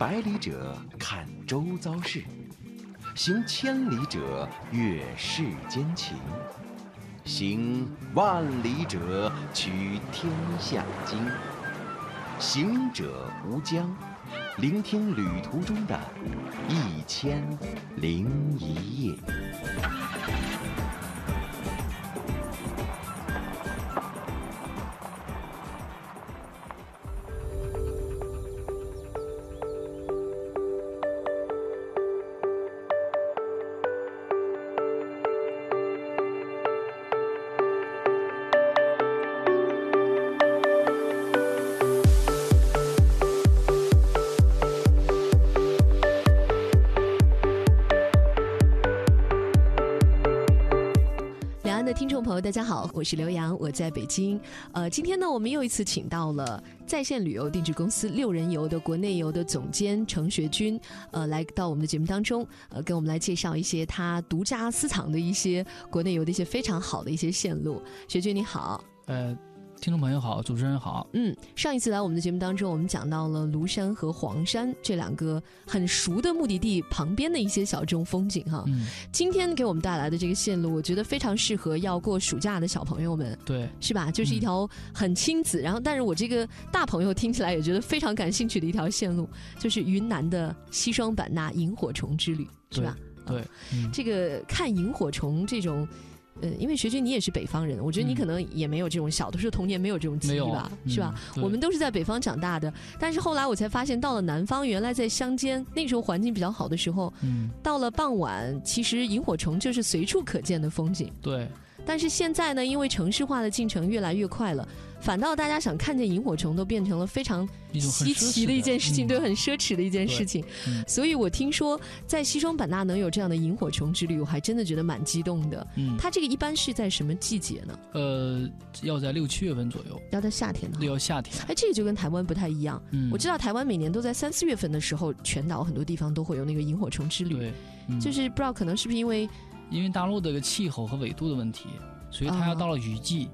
百里者，看周遭事；行千里者，阅世间情；行万里者，取天下经。行者无疆，聆听旅途中的一千零一夜。大家好，我是刘洋，我在北京。呃，今天呢，我们又一次请到了在线旅游定制公司六人游的国内游的总监程学军，呃，来到我们的节目当中，呃，跟我们来介绍一些他独家私藏的一些国内游的一些非常好的一些线路。学军你好，呃。听众朋友好，主持人好。嗯，上一次来我们的节目当中，我们讲到了庐山和黄山这两个很熟的目的地旁边的一些小众风景哈。嗯，今天给我们带来的这个线路，我觉得非常适合要过暑假的小朋友们。对，是吧？就是一条很亲子，然后但是我这个大朋友听起来也觉得非常感兴趣的一条线路，就是云南的西双版纳萤火虫之旅，是吧？对，这个看萤火虫这种。呃，因为学军你也是北方人，我觉得你可能也没有这种小的时候童年没有这种记忆吧，是吧？我们都是在北方长大的，但是后来我才发现，到了南方，原来在乡间那时候环境比较好的时候，嗯，到了傍晚，其实萤火虫就是随处可见的风景。对。但是现在呢，因为城市化的进程越来越快了，反倒大家想看见萤火虫都变成了非常稀奇的一件事情，对，很奢侈的一件事情。所以我听说在西双版纳能有这样的萤火虫之旅，我还真的觉得蛮激动的。嗯，它这个一般是在什么季节呢？呃，要在六七月份左右，要在夏天呢？要夏天。哎，这个就跟台湾不太一样。嗯，我知道台湾每年都在三四月份的时候，全岛很多地方都会有那个萤火虫之旅。对，就是不知道可能是不是因为。因为大陆这个气候和纬度的问题，所以它要到了雨季，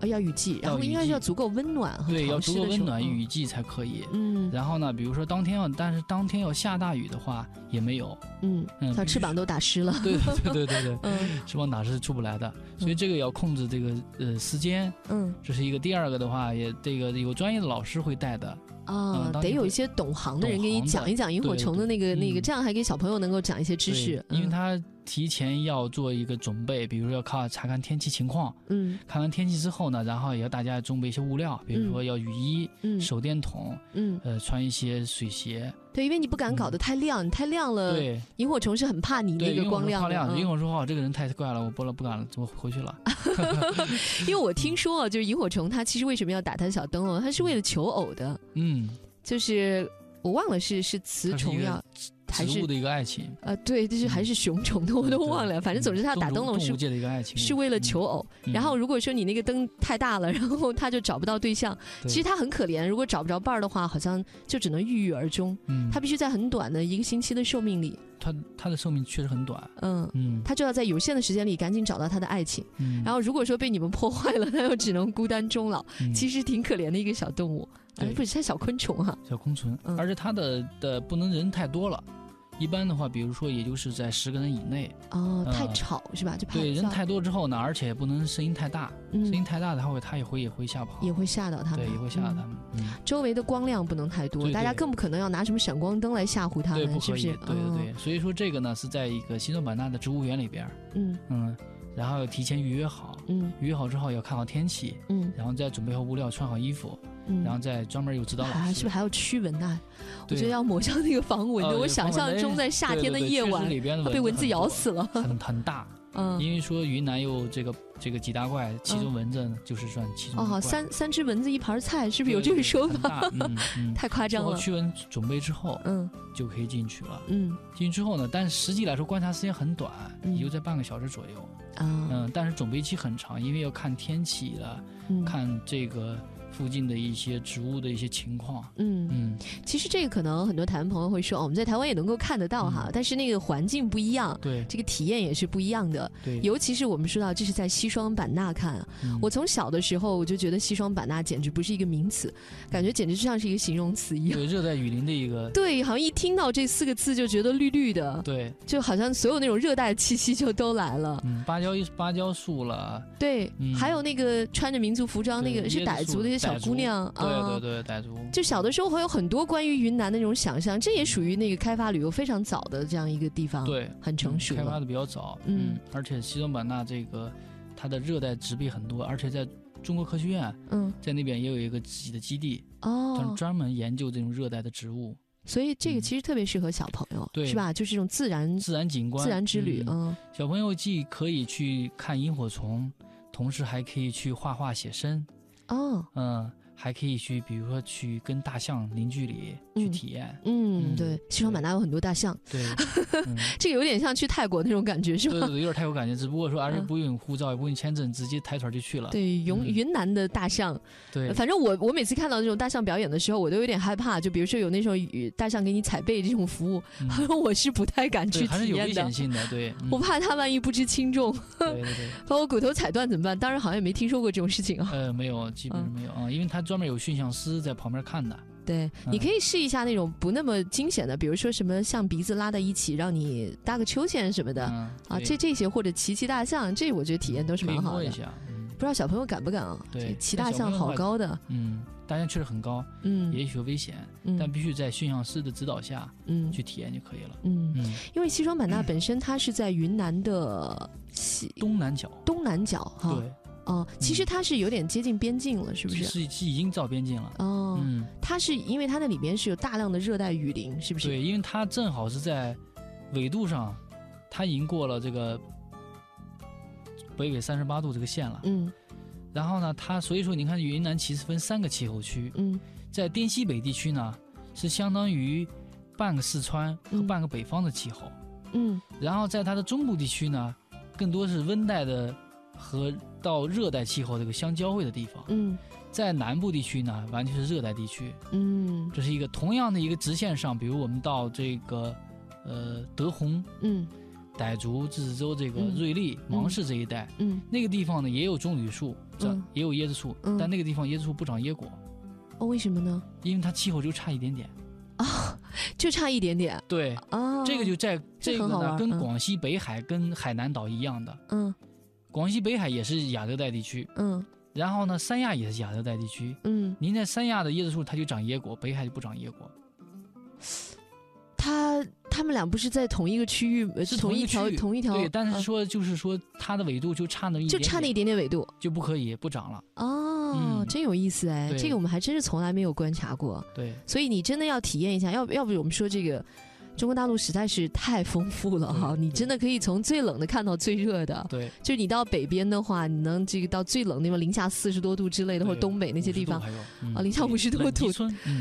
啊，要雨季，然后应该要足够温暖和对，要足够温暖雨季才可以。嗯，然后呢，比如说当天要，但是当天要下大雨的话也没有。嗯，它翅膀都打湿了。对对对对对，嗯，翅膀打湿出不来的，所以这个要控制这个呃时间。嗯，这是一个。第二个的话，也这个有专业的老师会带的。啊，得有一些懂行的人给你讲一讲萤火虫的那个那个，这样还给小朋友能够讲一些知识。因为他提前要做一个准备，比如说要靠查看天气情况。嗯，看完天气之后呢，然后也要大家准备一些物料，比如说要雨衣、手电筒，嗯，呃，穿一些水鞋。对，因为你不敢搞得太亮，你太亮了，对，萤火虫是很怕你那个光亮。亮，萤火虫说：“这个人太怪了，我不了，不敢了，我回去了。”因为我听说啊，就是萤火虫它其实为什么要打它的小灯笼？它是为了求偶的。嗯，就是我忘了是是雌虫要。植物的一个爱情，呃，对，就是还是雄虫的，我都忘了。反正总之，他打灯笼是是为了求偶。然后如果说你那个灯太大了，然后他就找不到对象。其实他很可怜，如果找不着伴儿的话，好像就只能郁郁而终。嗯，他必须在很短的一个星期的寿命里，他他的寿命确实很短。嗯嗯，他就要在有限的时间里赶紧找到他的爱情。嗯，然后如果说被你们破坏了，他又只能孤单终老。其实挺可怜的一个小动物，哎，不是，它小昆虫哈，小昆虫，而且它的的不能人太多了。一般的话，比如说，也就是在十个人以内。哦，太吵是吧？就对人太多之后呢，而且不能声音太大，声音太大的话，他也会也会吓跑，也会吓到他们，对，也会吓到他们。周围的光亮不能太多，大家更不可能要拿什么闪光灯来吓唬他们，是不是？对对对，所以说这个呢是在一个西双版纳的植物园里边，嗯嗯，然后要提前预约好，嗯，预约好之后要看好天气，嗯，然后再准备好物料，穿好衣服。然后再专门有指导老师，是不是还要驱蚊呢？我觉得要抹上那个防蚊的。我想象中在夏天的夜晚，被蚊子咬死了，很很大。嗯，因为说云南有这个这个几大怪，其中蚊子就是算其中。哦，三三只蚊子一盘菜，是不是有这个说法？太夸张了。驱蚊准备之后，嗯，就可以进去了。嗯，进去之后呢，但实际来说观察时间很短，也就在半个小时左右。啊，嗯，但是准备期很长，因为要看天气了，看这个。附近的一些植物的一些情况。嗯嗯，其实这个可能很多台湾朋友会说，哦，我们在台湾也能够看得到哈，但是那个环境不一样，对，这个体验也是不一样的。对，尤其是我们说到这是在西双版纳看，我从小的时候我就觉得西双版纳简直不是一个名词，感觉简直就像是一个形容词一样。对，热带雨林的一个。对，好像一听到这四个字就觉得绿绿的。对，就好像所有那种热带气息就都来了。嗯，芭蕉芭蕉树了。对，还有那个穿着民族服装那个是傣族的一些小姑娘啊。对对对，傣族。就小的时候会有很多关于云南的那种想象，这也属于那个开发旅游非常早的这样一个地方。对，很成熟。开发的比较早。嗯，而且西双版纳这个它的热带植被很多，而且在中国科学院，嗯，在那边也有一个自己的基地哦，专门研究这种热带的植物。所以这个其实特别适合小朋友，是吧？就是这种自然自然景观、自然之旅。嗯，小朋友既可以去看萤火虫，同时还可以去画画写生。哦，嗯。还可以去，比如说去跟大象零距离去体验。嗯，对，西双版纳有很多大象。对，这个有点像去泰国那种感觉，是吧？对对，有点泰国感觉，只不过说而是不用护照，也不用签证，直接抬腿就去了。对，云云南的大象。对，反正我我每次看到那种大象表演的时候，我都有点害怕。就比如说有那种大象给你踩背这种服务，我是不太敢去体验的。还是有危险性的，对。我怕它万一不知轻重，对对对，把我骨头踩断怎么办？当然好像也没听说过这种事情啊。呃，没有，基本上没有啊，因为它专门有驯象师。在旁边看的，对，你可以试一下那种不那么惊险的，比如说什么像鼻子拉在一起，让你搭个秋千什么的啊，这这些或者骑骑大象，这我觉得体验都是蛮好的。不知道小朋友敢不敢啊？对，骑大象好高的，嗯，大象确实很高，嗯，也许危险，但必须在驯象师的指导下，嗯，去体验就可以了。嗯，因为西双版纳本身它是在云南的西东南角，东南角哈。对。哦，其实它是有点接近边境了，是不是？是是已经到边境了。哦，嗯，它是因为它那里边是有大量的热带雨林，是不是？对，因为它正好是在纬度上，它已经过了这个北纬三十八度这个线了。嗯，然后呢，它所以说你看云南其实分三个气候区。嗯，在滇西北地区呢，是相当于半个四川和半个北方的气候。嗯，然后在它的中部地区呢，更多是温带的。和到热带气候这个相交汇的地方，嗯，在南部地区呢，完全是热带地区，嗯，这是一个同样的一个直线上，比如我们到这个，呃，德宏，嗯，傣族自治州这个瑞丽、芒市这一带，嗯，那个地方呢也有棕榈树，长也有椰子树，但那个地方椰子树不长椰果，哦，为什么呢？因为它气候就差一点点，啊，就差一点点，对，啊，这个就在这个呢，跟广西北海跟海南岛一样的，嗯。广西北海也是亚热带地区，嗯，然后呢，三亚也是亚热带地区，嗯，您在三亚的椰子树它就长椰果，北海就不长椰果。它它们俩不是在同一个区域，是同一条同一条，对，但是说就是说它的纬度就差那一就差那一点点纬度。就不可以不长了。哦，真有意思哎，这个我们还真是从来没有观察过。对，所以你真的要体验一下，要不要不我们说这个。中国大陆实在是太丰富了哈，你真的可以从最冷的看到最热的。对，就你到北边的话，你能这个到最冷地方，零下四十多度之类的，或者东北那些地方啊，零下五十多度，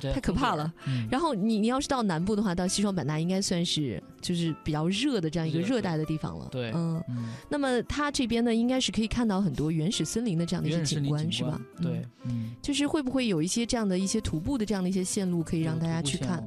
太可怕了。然后你你要是到南部的话，到西双版纳应该算是就是比较热的这样一个热带的地方了。对，嗯。那么它这边呢，应该是可以看到很多原始森林的这样的一些景观，是吧？对，嗯。就是会不会有一些这样的一些徒步的这样的一些线路可以让大家去看？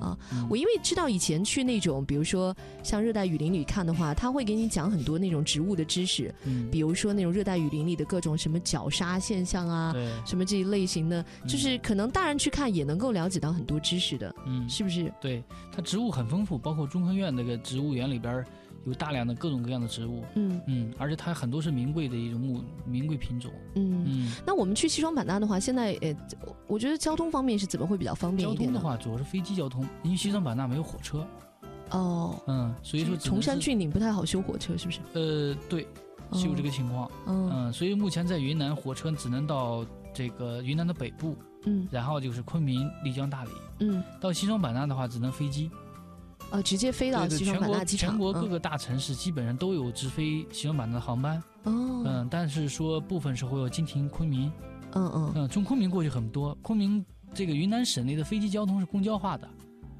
啊，我因为知道以前去那种，比如说像热带雨林里看的话，他会给你讲很多那种植物的知识，嗯，比如说那种热带雨林里的各种什么绞杀现象啊，什么这一类型的，就是可能大人去看也能够了解到很多知识的，嗯，是不是？对，它植物很丰富，包括中科院那个植物园里边有大量的各种各样的植物，嗯嗯，而且它很多是名贵的一种木名贵品种，嗯嗯。那我们去西双版纳的话，现在呃，我觉得交通方面是怎么会比较方便一点？交通的话，主要是飞机交通，因为西双版纳没有火车。哦，嗯，所以说崇山峻岭不太好修火车，是不是？呃，对，是有这个情况。嗯，所以目前在云南火车只能到这个云南的北部，嗯，然后就是昆明、丽江、大理，嗯，到西双版纳的话只能飞机。哦，直接飞到西双版纳机场。全国各个大城市基本上都有直飞西双版纳的航班。哦，嗯，但是说部分时候要经停昆明。嗯嗯。嗯，从昆明过去很多。昆明这个云南省内的飞机交通是公交化的。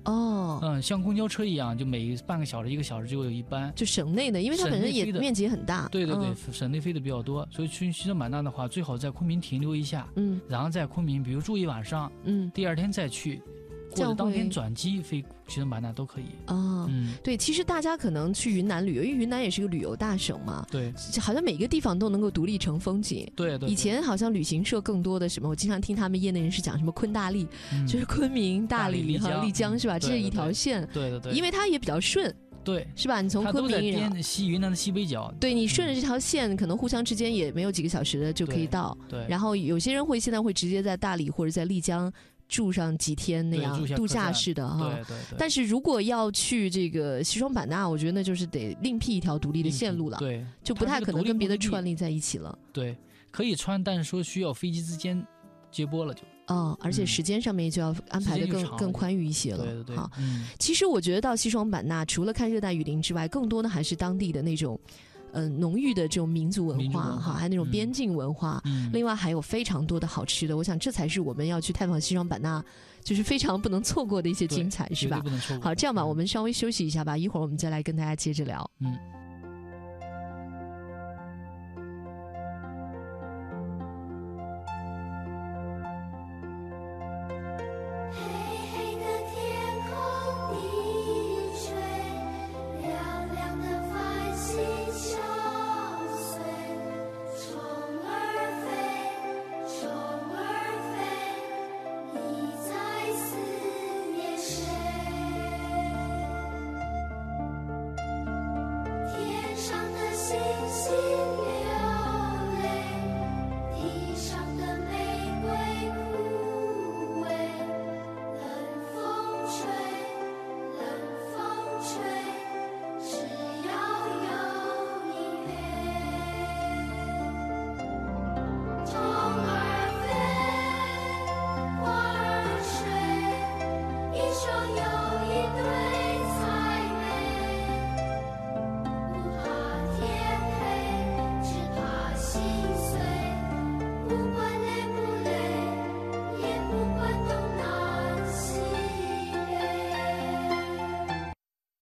哦，嗯，像公交车一样，就每半个小时、一个小时就有一班。就省内的，因为它本身也面积也很大。对对对，省内飞的比较多，所以去西双版纳的话，最好在昆明停留一下，嗯，然后在昆明，比如住一晚上，嗯，第二天再去。或者当天转机飞西双版纳都可以啊。嗯，对，其实大家可能去云南旅游，因为云南也是个旅游大省嘛。对，好像每个地方都能够独立成风景。对对。以前好像旅行社更多的什么，我经常听他们业内人士讲什么昆大丽，就是昆明、大理和丽江是吧？这是一条线。对对对。因为它也比较顺。对。是吧？你从昆明西云南的西北角。对你顺着这条线，可能互相之间也没有几个小时的就可以到。对。然后有些人会现在会直接在大理或者在丽江。住上几天那样度假式的哈，对对对。但是如果要去这个西双版纳，我觉得那就是得另辟一条独立的线路了，对，就不太可能跟别的串联在一起了。对，可以穿，但是说需要飞机之间接驳了就。哦，而且时间上面就要安排的更更宽裕一些了。对对对。好，其实我觉得到西双版纳，除了看热带雨林之外，更多的还是当地的那种。嗯，浓郁的这种民族文化哈，还有那种边境文化，另外还有非常多的好吃的。我想这才是我们要去探访西双版纳，就是非常不能错过的一些精彩，是吧？好，这样吧，我们稍微休息一下吧，一会儿我们再来跟大家接着聊。嗯。see.